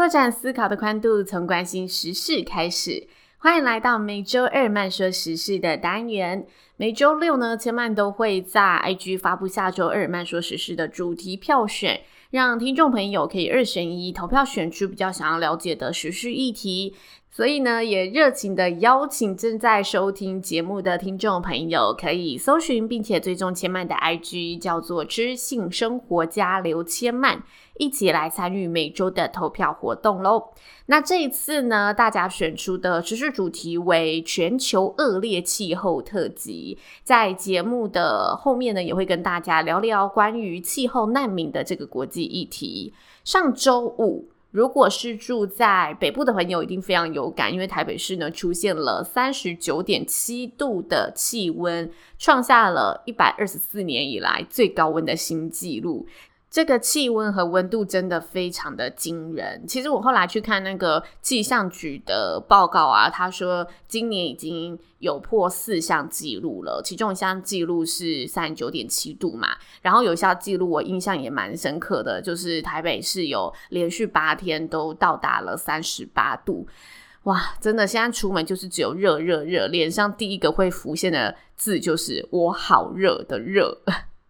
拓展思考的宽度，从关心时事开始。欢迎来到每周二慢说时事的单元。每周六呢，千曼都会在 IG 发布下周二慢说时事的主题票选，让听众朋友可以二选一投票选出比较想要了解的时事议题。所以呢，也热情的邀请正在收听节目的听众朋友，可以搜寻并且追踪千曼的 IG，叫做知性生活家刘千曼。一起来参与每周的投票活动喽！那这一次呢，大家选出的时事主题为全球恶劣气候特辑。在节目的后面呢，也会跟大家聊聊关于气候难民的这个国际议题。上周五，如果是住在北部的朋友，一定非常有感，因为台北市呢出现了三十九点七度的气温，创下了一百二十四年以来最高温的新纪录。这个气温和温度真的非常的惊人。其实我后来去看那个气象局的报告啊，他说今年已经有破四项记录了，其中一项记录是三十九点七度嘛。然后有一项纪录我印象也蛮深刻的，就是台北市有连续八天都到达了三十八度。哇，真的现在出门就是只有热热热，脸上第一个会浮现的字就是我好热的热。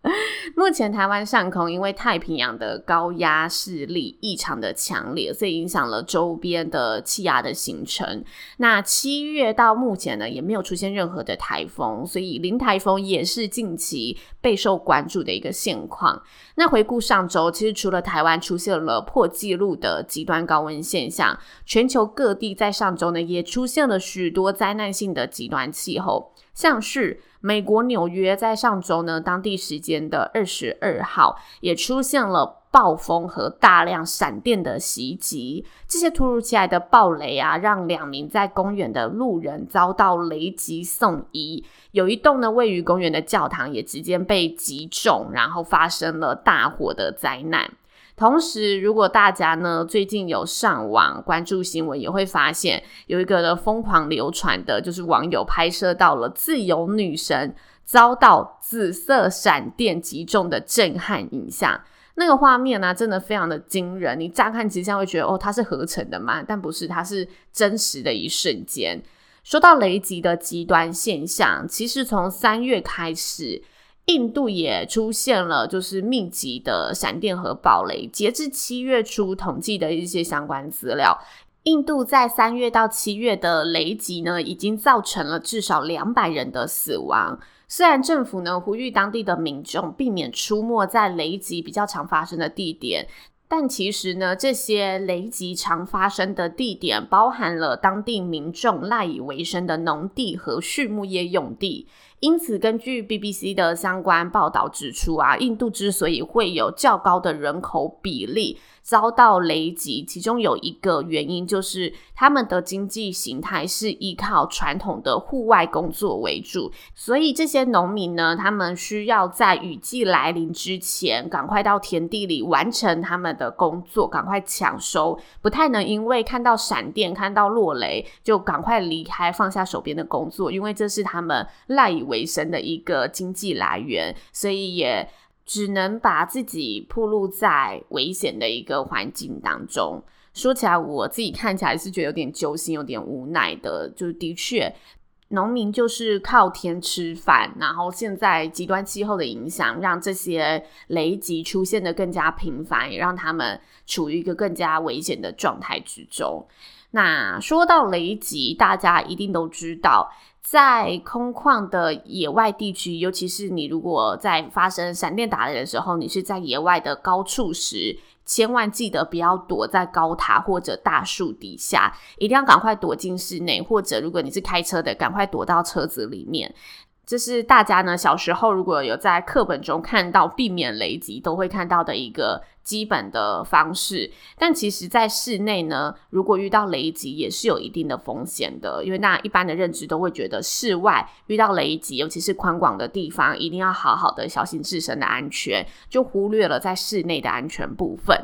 目前台湾上空因为太平洋的高压势力异常的强烈，所以影响了周边的气压的形成。那七月到目前呢，也没有出现任何的台风，所以零台风也是近期备受关注的一个现况。那回顾上周，其实除了台湾出现了破纪录的极端高温现象，全球各地在上周呢也出现了许多灾难性的极端气候。像是美国纽约在上周呢，当地时间的二十二号也出现了暴风和大量闪电的袭击。这些突如其来的暴雷啊，让两名在公园的路人遭到雷击送医。有一栋呢位于公园的教堂也直接被击中，然后发生了大火的灾难。同时，如果大家呢最近有上网关注新闻，也会发现有一个呢疯狂流传的，就是网友拍摄到了自由女神遭到紫色闪电击中的震撼影像。那个画面呢、真的非常的惊人。你乍看之下会觉得，哦，它是合成的嘛？但不是，它是真实的一瞬间。说到雷击的极端现象，其实从三月开始。印度也出现了，就是密集的闪电和暴雷。截至七月初统计的一些相关资料，印度在三月到七月的雷击呢，已经造成了至少两百人的死亡。虽然政府呢呼吁当地的民众避免出没在雷击比较常发生的地点，但其实呢，这些雷击常发生的地点包含了当地民众赖以为生的农地和畜牧业用地。因此，根据 BBC 的相关报道指出啊，印度之所以会有较高的人口比例遭到雷击，其中有一个原因就是他们的经济形态是依靠传统的户外工作为主，所以这些农民呢，他们需要在雨季来临之前赶快到田地里完成他们的工作，赶快抢收，不太能因为看到闪电、看到落雷就赶快离开，放下手边的工作，因为这是他们赖以为生的一个经济来源，所以也。只能把自己暴露在危险的一个环境当中。说起来，我自己看起来是觉得有点揪心，有点无奈的。就是的确，农民就是靠天吃饭，然后现在极端气候的影响，让这些雷击出现的更加频繁，也让他们处于一个更加危险的状态之中。那说到雷击，大家一定都知道。在空旷的野外地区，尤其是你如果在发生闪电打雷的时候，你是在野外的高处时，千万记得不要躲在高塔或者大树底下，一定要赶快躲进室内，或者如果你是开车的，赶快躲到车子里面。这是大家呢小时候如果有在课本中看到避免雷击都会看到的一个基本的方式。但其实，在室内呢，如果遇到雷击也是有一定的风险的，因为那一般的认知都会觉得室外遇到雷击，尤其是宽广的地方，一定要好好的小心自身的安全，就忽略了在室内的安全部分。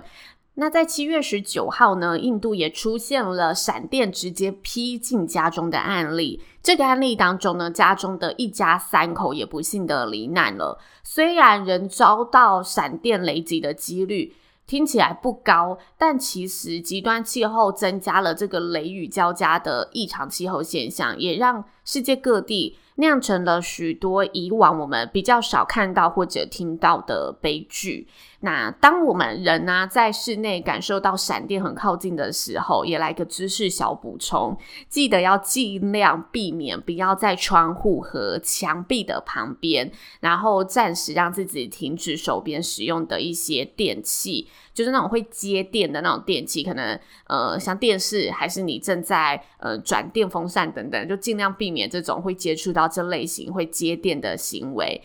那在七月十九号呢，印度也出现了闪电直接劈进家中的案例。这个案例当中呢，家中的一家三口也不幸的罹难了。虽然人遭到闪电雷击的几率听起来不高，但其实极端气候增加了这个雷雨交加的异常气候现象，也让世界各地酿成了许多以往我们比较少看到或者听到的悲剧。那当我们人呢、啊，在室内感受到闪电很靠近的时候，也来个知识小补充，记得要尽量避免不要在窗户和墙壁的旁边，然后暂时让自己停止手边使用的一些电器，就是那种会接电的那种电器，可能呃像电视，还是你正在呃转电风扇等等，就尽量避免这种会接触到这类型会接电的行为。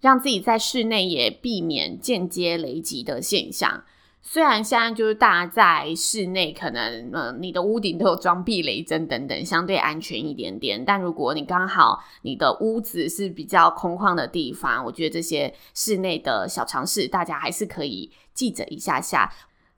让自己在室内也避免间接雷击的现象。虽然现在就是大家在室内，可能呃你的屋顶都有装避雷针等等，相对安全一点点。但如果你刚好你的屋子是比较空旷的地方，我觉得这些室内的小常识，大家还是可以记着一下下。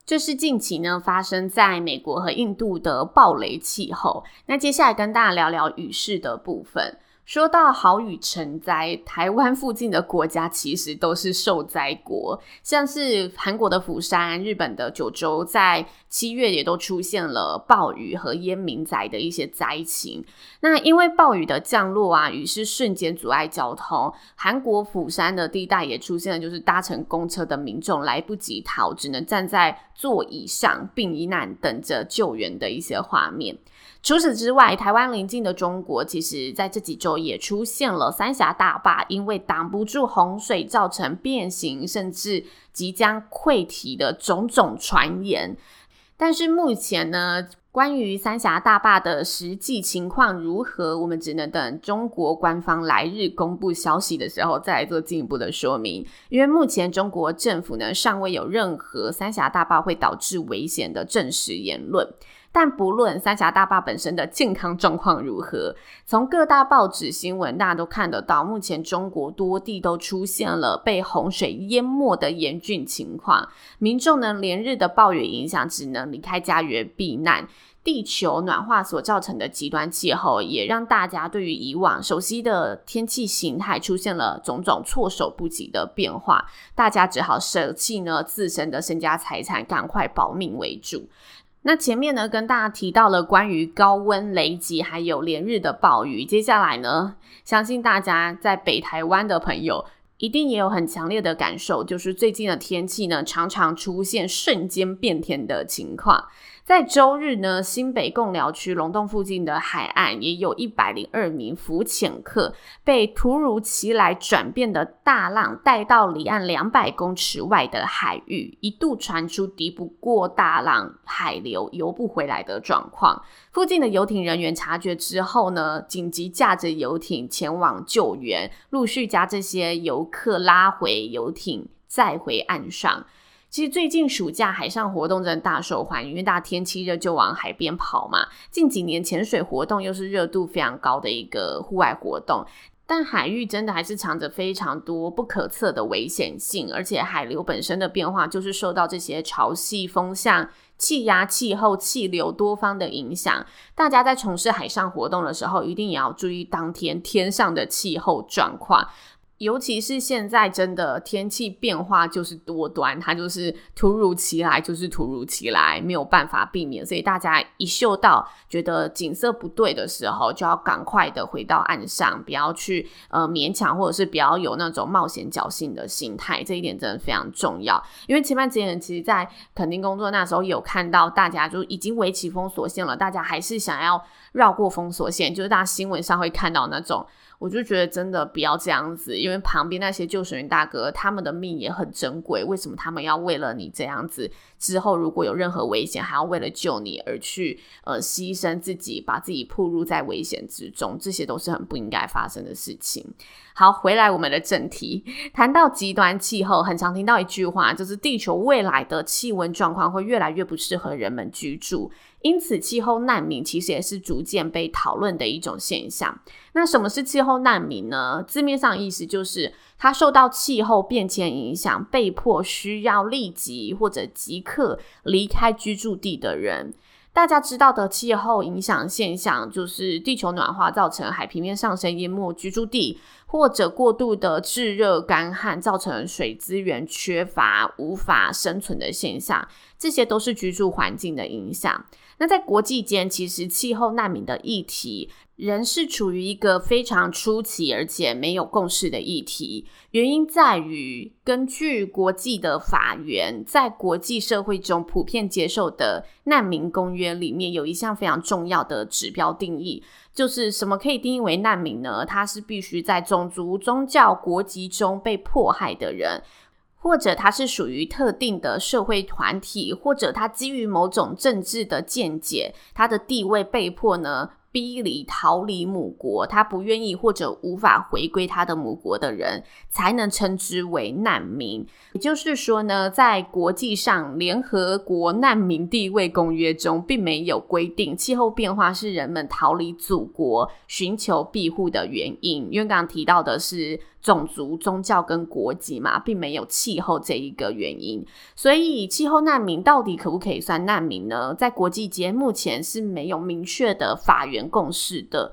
这是近期呢发生在美国和印度的暴雷气候。那接下来跟大家聊聊雨势的部分。说到豪雨成灾，台湾附近的国家其实都是受灾国，像是韩国的釜山、日本的九州，在七月也都出现了暴雨和淹民宅的一些灾情。那因为暴雨的降落啊，雨是瞬间阻碍交通，韩国釜山的地带也出现了，就是搭乘公车的民众来不及逃，只能站在座椅上避难，等着救援的一些画面。除此之外，台湾邻近的中国，其实在这几周也出现了三峡大坝因为挡不住洪水，造成变形甚至即将溃堤的种种传言。但是目前呢，关于三峡大坝的实际情况如何，我们只能等中国官方来日公布消息的时候再来做进一步的说明。因为目前中国政府呢，尚未有任何三峡大坝会导致危险的证实言论。但不论三峡大坝本身的健康状况如何，从各大报纸新闻大家都看得到，目前中国多地都出现了被洪水淹没的严峻情况，民众呢连日的暴雨影响，只能离开家园避难。地球暖化所造成的极端气候，也让大家对于以往熟悉的天气形态出现了种种措手不及的变化，大家只好舍弃呢自身的身家财产，赶快保命为主。那前面呢，跟大家提到了关于高温、雷击，还有连日的暴雨。接下来呢，相信大家在北台湾的朋友，一定也有很强烈的感受，就是最近的天气呢，常常出现瞬间变天的情况。在周日呢，新北贡寮区龙洞附近的海岸，也有一百零二名浮潜客被突如其来转变的大浪带到离岸两百公尺外的海域，一度传出敌不过大浪，海流游不回来的状况。附近的游艇人员察觉之后呢，紧急驾着游艇前往救援，陆续将这些游客拉回游艇，再回岸上。其实最近暑假海上活动真的大受欢迎，因为大家天气热就往海边跑嘛。近几年潜水活动又是热度非常高的一个户外活动，但海域真的还是藏着非常多不可测的危险性，而且海流本身的变化就是受到这些潮汐、风向、气压、气候、气流多方的影响。大家在从事海上活动的时候，一定也要注意当天天上的气候状况。尤其是现在，真的天气变化就是多端，它就是突如其来，就是突如其来，没有办法避免。所以大家一嗅到觉得景色不对的时候，就要赶快的回到岸上，不要去呃勉强，或者是不要有那种冒险侥幸的心态。这一点真的非常重要。因为前半几年，其实在垦丁工作那时候，有看到大家就已经围起封锁线了，大家还是想要绕过封锁线，就是大家新闻上会看到那种。我就觉得真的不要这样子。因为旁边那些救生员大哥他们的命也很珍贵，为什么他们要为了你这样子之后如果有任何危险，还要为了救你而去呃牺牲自己，把自己暴露在危险之中？这些都是很不应该发生的事情。好，回来我们的正题，谈到极端气候，很常听到一句话，就是地球未来的气温状况会越来越不适合人们居住，因此气候难民其实也是逐渐被讨论的一种现象。那什么是气候难民呢？字面上的意思就是他受到气候变迁影响，被迫需要立即或者即刻离开居住地的人。大家知道的气候影响现象，就是地球暖化造成海平面上升，淹没居住地，或者过度的炙热干旱造成水资源缺乏，无法生存的现象。这些都是居住环境的影响。那在国际间，其实气候难民的议题仍是处于一个非常初期，而且没有共识的议题。原因在于，根据国际的法源，在国际社会中普遍接受的难民公约里面，有一项非常重要的指标定义，就是什么可以定义为难民呢？他是必须在种族、宗教、国籍中被迫害的人。或者他是属于特定的社会团体，或者他基于某种政治的见解，他的地位被迫呢，逼离逃离母国，他不愿意或者无法回归他的母国的人，才能称之为难民。也就是说呢，在国际上，联合国难民地位公约中，并没有规定气候变化是人们逃离祖国、寻求庇护的原因。因为刚刚提到的是种族、宗教跟国籍嘛，并没有气候这一个原因。所以，气候难民到底可不可以算难民呢？在国际间，目前是没有明确的法源共识的，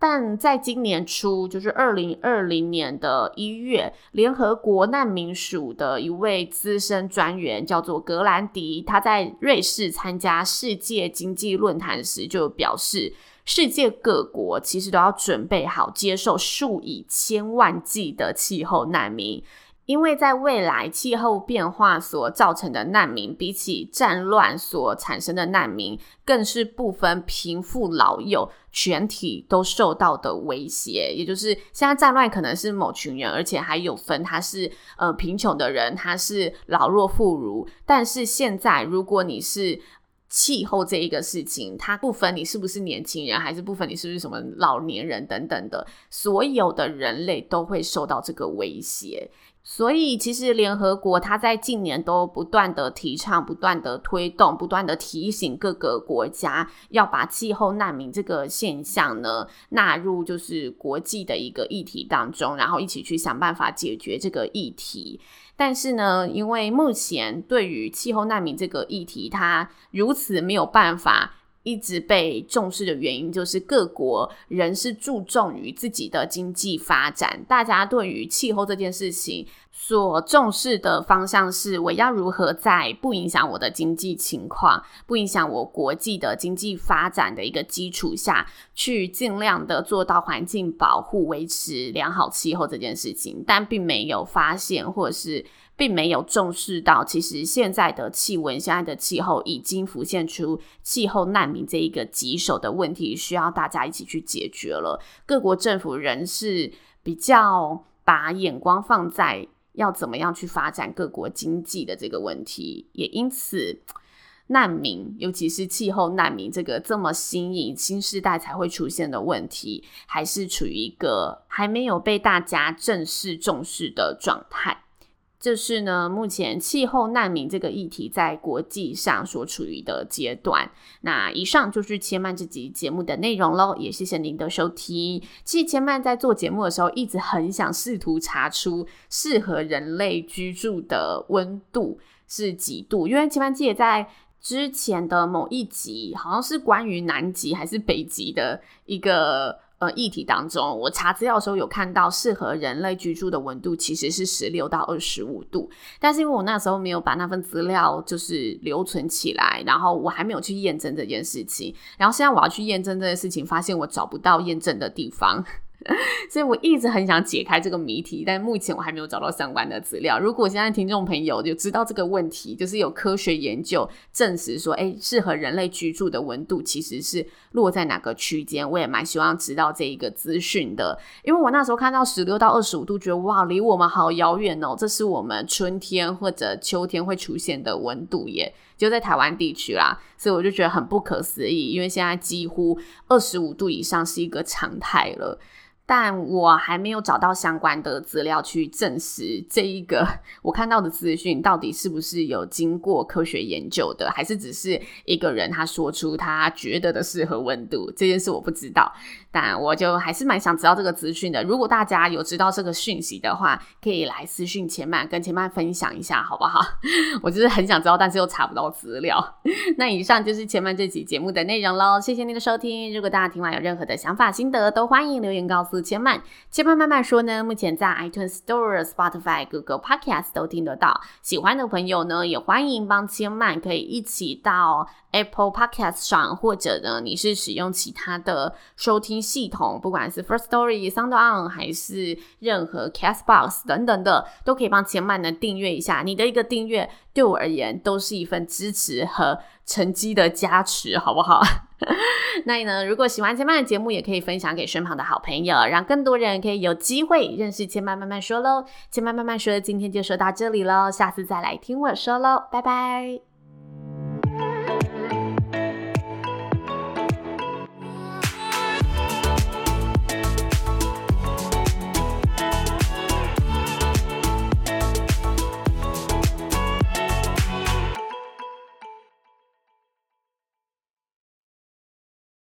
但在今年初，就是二零二零年的一月，联合国难民署的一位资深专员叫做格兰迪，他在瑞士参加世界经济论坛时就表示，世界各国其实都要准备好接受数以千万计的气候难民。因为在未来，气候变化所造成的难民，比起战乱所产生的难民，更是不分贫富老幼，全体都受到的威胁。也就是现在战乱可能是某群人，而且还有分他是呃贫穷的人，他是老弱妇孺。但是现在，如果你是气候这一个事情，它不分你是不是年轻人，还是不分你是不是什么老年人等等的，所有的人类都会受到这个威胁。所以，其实联合国它在近年都不断的提倡、不断的推动、不断的提醒各个国家要把气候难民这个现象呢纳入就是国际的一个议题当中，然后一起去想办法解决这个议题。但是呢，因为目前对于气候难民这个议题，它如此没有办法。一直被重视的原因，就是各国仍是注重于自己的经济发展。大家对于气候这件事情所重视的方向是：我要如何在不影响我的经济情况、不影响我国际的经济发展的一个基础下，去尽量的做到环境保护、维持良好气候这件事情。但并没有发现，或者是。并没有重视到，其实现在的气温、现在的气候已经浮现出气候难民这一个棘手的问题，需要大家一起去解决了。各国政府仍是比较把眼光放在要怎么样去发展各国经济的这个问题，也因此，难民，尤其是气候难民这个这么新颖、新世代才会出现的问题，还是处于一个还没有被大家正式重视的状态。这是呢，目前气候难民这个议题在国际上所处于的阶段。那以上就是千曼这集节目的内容喽，也谢谢您的收听。其实千曼在做节目的时候，一直很想试图查出适合人类居住的温度是几度，因为千曼记得在之前的某一集，好像是关于南极还是北极的一个。呃，议题当中，我查资料的时候有看到，适合人类居住的温度其实是十六到二十五度，但是因为我那时候没有把那份资料就是留存起来，然后我还没有去验证这件事情，然后现在我要去验证这件事情，发现我找不到验证的地方，所以我一直很想解开这个谜题，但目前我还没有找到相关的资料。如果现在听众朋友就知道这个问题，就是有科学研究证实说，诶，适合人类居住的温度其实是落在哪个区间，我也蛮希望知道这一个资讯的。因为我那时候看到十六到二十五度，觉得哇，离我们好遥远哦，这是我们春天或者秋天会出现的温度耶，就在台湾地区啦，所以我就觉得很不可思议，因为现在几乎二十五度以上是一个常态了。但我还没有找到相关的资料去证实这一个我看到的资讯到底是不是有经过科学研究的，还是只是一个人他说出他觉得的适合温度这件事我不知道。但我就还是蛮想知道这个资讯的。如果大家有知道这个讯息的话，可以来私讯千曼跟千曼分享一下好不好？我就是很想知道，但是又查不到资料。那以上就是千曼这期节目的内容喽，谢谢您的收听。如果大家听完有任何的想法心得，都欢迎留言告诉。千曼，千曼慢慢说呢。目前在 iTunes Store、Spotify、Google Podcast 都听得到。喜欢的朋友呢，也欢迎帮千曼可以一起到 Apple Podcast 上，或者呢，你是使用其他的收听系统，不管是 First Story、SoundOn 还是任何 Castbox 等等的，都可以帮千曼呢订阅一下。你的一个订阅对我而言都是一份支持和成绩的加持，好不好？那呢，如果喜欢千曼的节目，也可以分享给身旁的好朋友，让更多人可以有机会认识千曼慢慢说喽。千嫚慢慢说，今天就说到这里喽，下次再来听我说喽，拜拜。